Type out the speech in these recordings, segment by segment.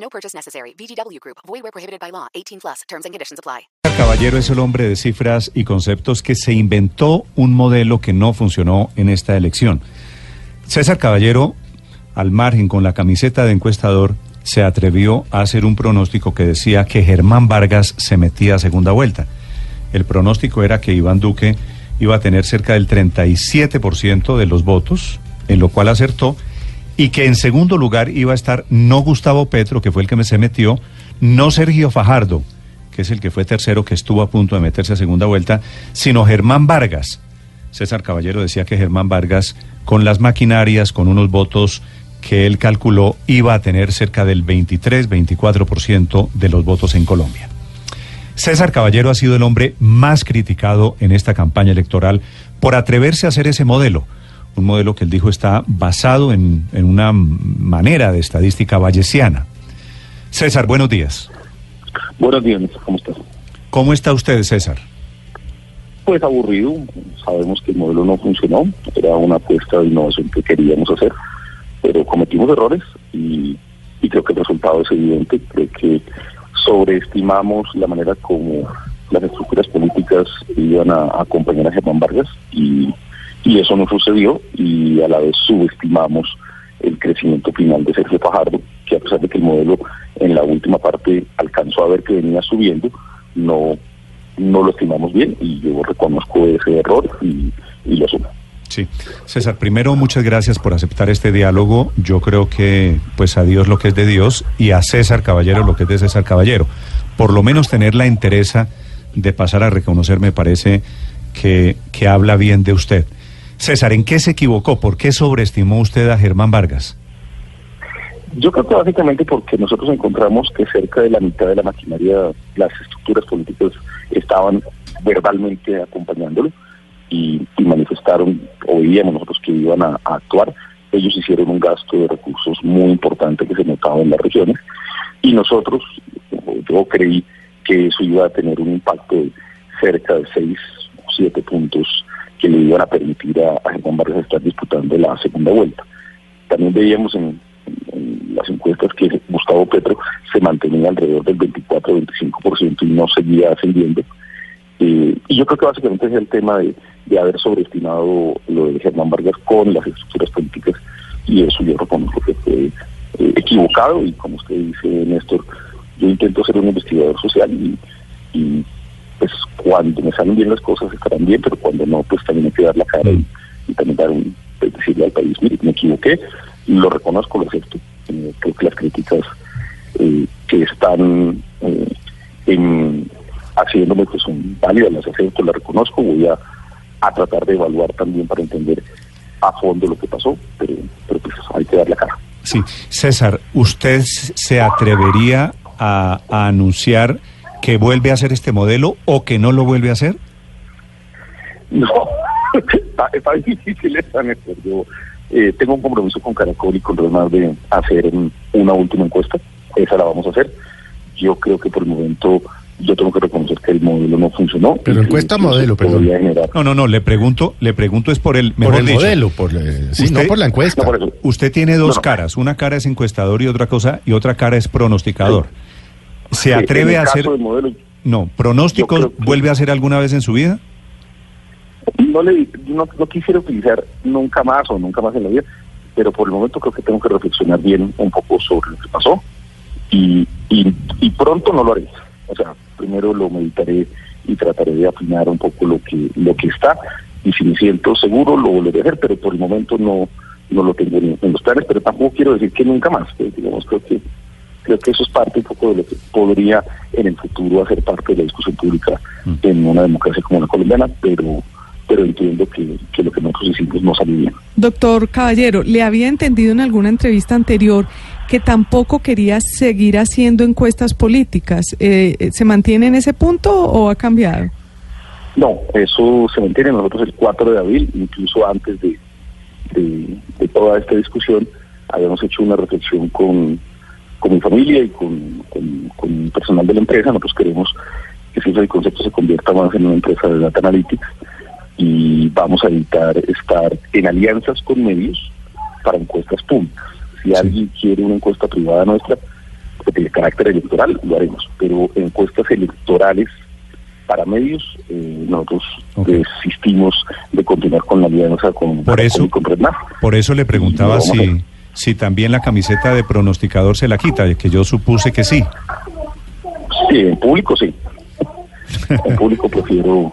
No purchase necessary. VGW Group. Void where prohibited by law. 18 plus. Terms and conditions apply. Caballero es el hombre de cifras y conceptos que se inventó un modelo que no funcionó en esta elección. César Caballero, al margen con la camiseta de encuestador, se atrevió a hacer un pronóstico que decía que Germán Vargas se metía a segunda vuelta. El pronóstico era que Iván Duque iba a tener cerca del 37% de los votos, en lo cual acertó, y que en segundo lugar iba a estar no Gustavo Petro, que fue el que me se metió, no Sergio Fajardo, que es el que fue tercero, que estuvo a punto de meterse a segunda vuelta, sino Germán Vargas. César Caballero decía que Germán Vargas, con las maquinarias, con unos votos que él calculó, iba a tener cerca del 23-24% de los votos en Colombia. César Caballero ha sido el hombre más criticado en esta campaña electoral por atreverse a hacer ese modelo. Un modelo que él dijo está basado en, en una manera de estadística bayesiana. César, buenos días. Buenos días, ¿cómo estás? ¿Cómo está usted, César? Pues aburrido, sabemos que el modelo no funcionó, era una apuesta de innovación que queríamos hacer, pero cometimos errores y, y creo que el resultado es evidente, creo que sobreestimamos la manera como las estructuras políticas iban a acompañar a Germán Vargas y, y eso no sucedió y a la vez subestimamos el crecimiento final de Sergio Fajardo, que a pesar de que el modelo en la última parte alcanzó a ver que venía subiendo, no, no lo estimamos bien y yo reconozco ese error y, y lo asumo. Sí, César, primero muchas gracias por aceptar este diálogo. Yo creo que pues a Dios lo que es de Dios y a César Caballero lo que es de César Caballero. Por lo menos tener la interesa de pasar a reconocer me parece que, que habla bien de usted. César, ¿en qué se equivocó? ¿Por qué sobreestimó usted a Germán Vargas? Yo creo que básicamente porque nosotros encontramos que cerca de la mitad de la maquinaria, las estructuras políticas estaban verbalmente acompañándolo y, manifestaron, o veíamos nosotros que iban a, a, actuar. Ellos hicieron un gasto de recursos muy importante que se notaba en las regiones y nosotros, yo creí que eso iba a tener un impacto de cerca de seis o siete puntos que le iban a permitir a, Germán Vargas estar disputando la segunda vuelta. También veíamos en, las encuestas que Gustavo Petro se mantenía alrededor del 24-25% y no seguía ascendiendo. Eh, y yo creo que básicamente es el tema de, haber sobreestimado lo de Germán Vargas con las estructuras políticas y eso yo reconozco que fue eh, equivocado y como usted dice, Néstor, yo intento ser un investigador social y pues cuando me salen bien las cosas estarán bien, pero cuando no, pues también hay que dar la cara y, también dar un, pues, decirle al país, mire, me equivoqué, lo reconozco, lo acepto. Eh, creo que las críticas eh, que están eh, en, haciéndome pues son válidas, las acepto, las reconozco, voy a, a tratar de evaluar también para entender a fondo lo que pasó, pero, pero pues hay que dar la cara. Sí, César, ¿usted se atrevería a, a anunciar que vuelve a hacer este modelo o que no lo vuelve a hacer? No, está, está difícil Néstor. Yo eh, tengo un compromiso con Caracol y con Ronald de hacer una última encuesta. Esa la vamos a hacer. Yo creo que por el momento yo tengo que reconocer que el modelo no funcionó. Pero encuesta modelo, perdón. Generar... No, no, no, le pregunto, le pregunto es por el mejor por el dicho, modelo, por, sí, usted, no por la encuesta. No, por usted tiene dos no, no. caras, una cara es encuestador y otra cosa y otra cara es pronosticador. ¿Se atreve a hacer modelo, No, pronósticos vuelve a hacer alguna vez en su vida? no le no, no quisiera utilizar nunca más o nunca más en la vida, pero por el momento creo que tengo que reflexionar bien un poco sobre lo que pasó y, y, y pronto no lo haré. O sea, primero lo meditaré y trataré de afinar un poco lo que lo que está y si me siento seguro lo volveré a hacer, pero por el momento no no lo tengo en, en los planes, pero tampoco quiero decir que nunca más. pues, digamos, creo que creo que eso es parte un poco de lo que podría en el futuro hacer parte de la discusión pública en una democracia como la colombiana, pero pero entiendo que, que lo que nosotros hicimos no salió bien. Doctor Caballero, le había entendido en alguna entrevista anterior que tampoco quería seguir haciendo encuestas políticas. Eh, ¿Se mantiene en ese punto o ha cambiado? No, eso se mantiene nosotros el 4 de abril, incluso antes de, de, toda esta discusión, habíamos hecho una reflexión con, con mi familia y con, con, personal de la empresa. Nosotros queremos que si el concepto se convierta más en una empresa de data analytics y vamos a evitar estar en alianzas con medios para encuestas públicas. Si alguien quiere una encuesta privada nuestra, que tiene carácter electoral, lo haremos, pero encuestas electorales para medios, eh, nosotros desistimos de continuar con la alianza con por eso, con, Por eso le preguntaba si, si también la camiseta de pronosticador se la quita, que yo supuse que sí. Sí, en público sí. en público prefiero,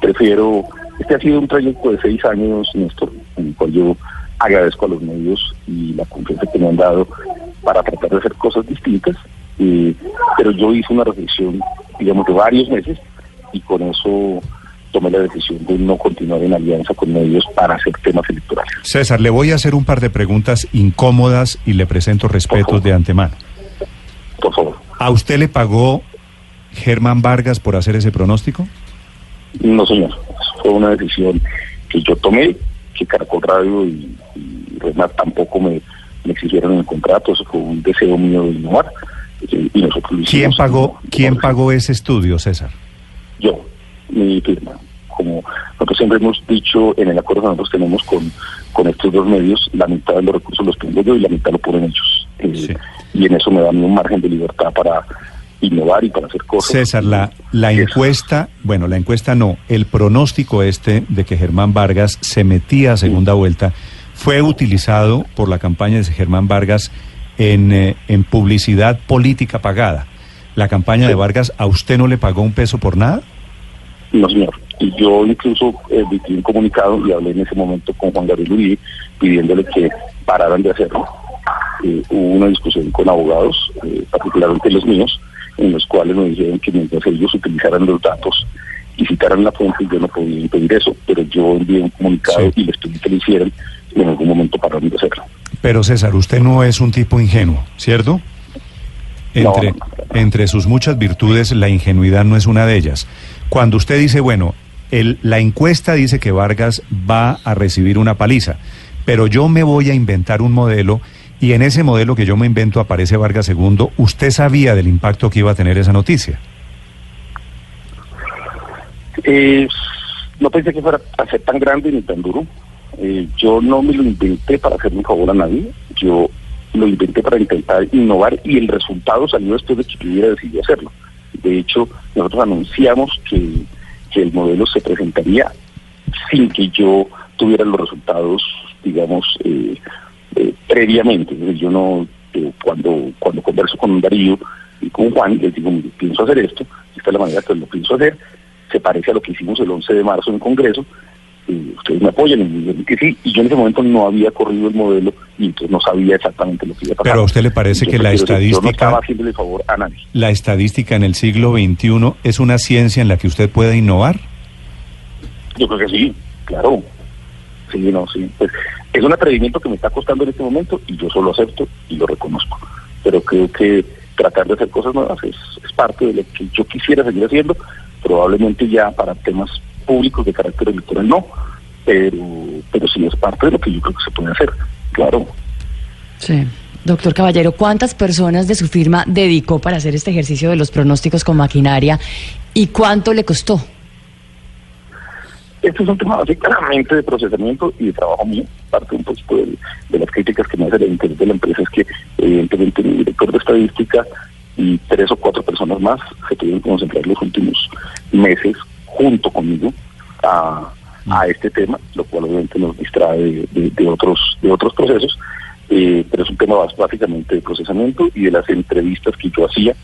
prefiero, este ha sido un trayecto de seis años, Néstor, en el cual yo agradezco a los medios y la confianza que me han dado para tratar de hacer cosas distintas, eh, pero yo hice una reflexión, digamos, de varios meses y con eso tomé la decisión de no continuar en alianza con medios para hacer temas electorales. César, le voy a hacer un par de preguntas incómodas y le presento respetos de antemano. Por favor. ¿A usted le pagó Germán Vargas por hacer ese pronóstico? No, señor. Fue una decisión que yo tomé, que Caracol Radio y, y tampoco me, exigieron en el contrato. Eso fue un deseo mío de innovar. Eh, y nosotros ¿Quién pagó, ¿quién pagó ese estudio, César? yo, mi firma. Como nosotros siempre hemos dicho, en el acuerdo que nosotros tenemos con, con estos dos medios, la mitad de los recursos los tengo yo y la mitad lo ponen ellos. Eh, y en eso me dan un margen de libertad para innovar y para hacer cosas. César, la, la encuesta, bueno, la encuesta no, el pronóstico este de que Germán Vargas se metía a segunda vuelta fue utilizado por la campaña de Germán Vargas en, eh, en publicidad política pagada la campaña de Vargas, ¿a usted no le pagó un peso por nada? No, señor. Y yo incluso eh, un comunicado y hablé en ese momento con Juan Gabriel Uribe pidiéndole que pararan de hacerlo. Eh, hubo una discusión con abogados, eh, particularmente los míos, en los cuales me dijeron que mientras ellos utilizaran los datos y citaran la fuente, yo no podía impedir eso, pero yo envié un comunicado y les pedí que lo hicieran y en algún momento pararon de hacerlo. Pero César, usted no es un tipo ingenuo, ¿cierto? Entre, entre sus muchas virtudes, la ingenuidad no es una de ellas. Cuando usted dice, bueno, el, la encuesta dice que Vargas va a recibir una paliza, pero yo me voy a inventar un modelo y en ese modelo que yo me invento aparece Vargas II, ¿usted sabía del impacto que iba a tener esa noticia? Eh, no pensé que fuera a ser tan grande ni tan duro. Eh, yo no me lo inventé para hacer un favor a nadie. Yo lo inventé para intentar innovar y el resultado salió después de que yo hubiera decidido hacerlo. De hecho, nosotros anunciamos que, el modelo se presentaría sin que yo tuviera los resultados, digamos, eh, eh, previamente. Yo no, eh, cuando, cuando converso con Darío y con Juan, les digo, pienso hacer esto, esta es la manera que lo pienso hacer, se parece a lo que hicimos el 11 de marzo en Congreso, ustedes me apoyan y que sí, y yo en ese momento no había corrido el modelo y entonces no sabía exactamente lo que iba a pasar. Pero a usted le parece que la estadística... Yo no estaba haciéndole favor a nadie. ¿La estadística en el siglo XXI es una ciencia en la que usted puede innovar? Yo creo que sí, claro. Sí, no, sí. Pues, es un atrevimiento que me está costando en este momento y yo solo acepto y lo reconozco. Pero creo que tratar de hacer cosas nuevas es, es parte de lo que yo quisiera seguir haciendo, probablemente ya para temas públicos de carácter electoral no, pero, pero sí es parte de lo que yo creo que se puede hacer, claro. Sí. Doctor Caballero, ¿cuántas personas de su firma dedicó para hacer este ejercicio de los pronósticos con maquinaria y cuánto le costó? Este es un tema básicamente de procesamiento y de trabajo mío. Parte un de, de, las críticas que me hace el interés de la empresa es que evidentemente mi director de estadística y tres o cuatro personas más se tuvieron que concentrar los últimos meses junto conmigo a, a este tema, lo cual obviamente nos distrae de, otros de otros procesos, eh, pero es un tema básicamente de procesamiento y de las entrevistas que yo hacía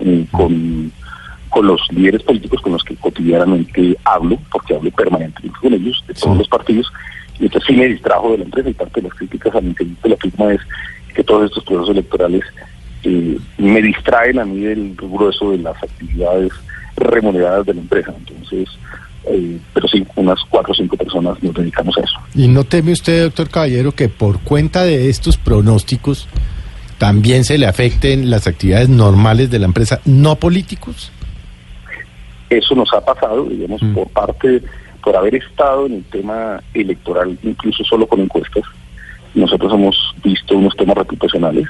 eh, con, con los líderes políticos con los que cotidianamente hablo, porque hablo permanentemente con ellos, de todos los partidos, y entonces sí me distrajo de la empresa y parte de las críticas al interior de la firma es que todos estos procesos electorales eh, me distraen a mí del grueso de las actividades remuneradas de la empresa. Entonces, eh, pero sí, unas cuatro o cinco personas nos dedicamos a eso. ¿Y no teme usted, doctor Caballero, que por cuenta de estos pronósticos también se le afecten las actividades normales de la empresa, no políticos? Eso nos ha pasado, digamos, Mm. por parte, por haber estado en el tema electoral, incluso solo con encuestas. Nosotros hemos visto unos temas reputacionales,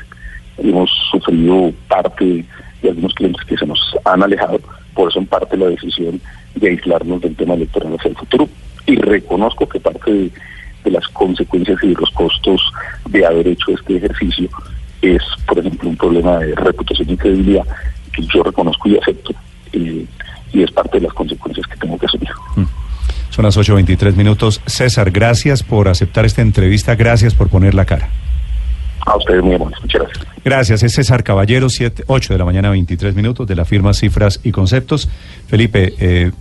hemos sufrido parte de algunos clientes que se nos han alejado, por eso en parte la decisión de aislarnos del tema electoral hacia el futuro. Y reconozco que parte de, de las consecuencias y de los costos de haber hecho este ejercicio es, por ejemplo, un problema de reputación y credibilidad que yo reconozco y acepto. eh, y es parte de las consecuencias que tengo que asumir. Son las 8.23 minutos. César, gracias por aceptar esta entrevista, gracias por poner la cara. A ustedes muy amables, muchas gracias. Gracias, es César Caballero, 7, 8 de la mañana, 23 minutos, de la firma Cifras y Conceptos. Felipe, eh,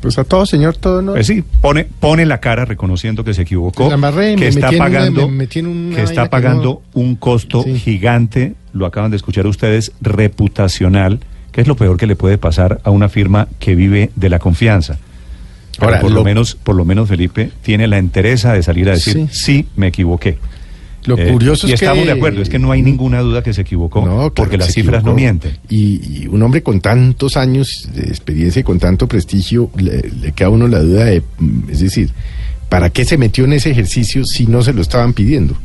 Pues a todo, señor, todo no. pues sí, pone, pone la cara reconociendo que se equivocó, La embarré, que me está una- pagando, me que está que pagando un costo Sí. gigante, lo acaban de escuchar ustedes, reputacional, que es lo peor que le puede pasar a una firma que vive de la confianza. Pero Ahora, por lo, lo- menos, por lo menos Felipe tiene la entereza de salir a decir, Sí. sí, me equivoqué. Lo Eh, curioso y es que... estamos de acuerdo, es que no hay ninguna duda que se equivocó, No, claro porque que las cifras no mienten. Y, y un hombre con tantos años de experiencia y con tanto prestigio, le, le queda a uno la duda de, mm, es decir, ¿para qué se metió en ese ejercicio si no se lo estaban pidiendo?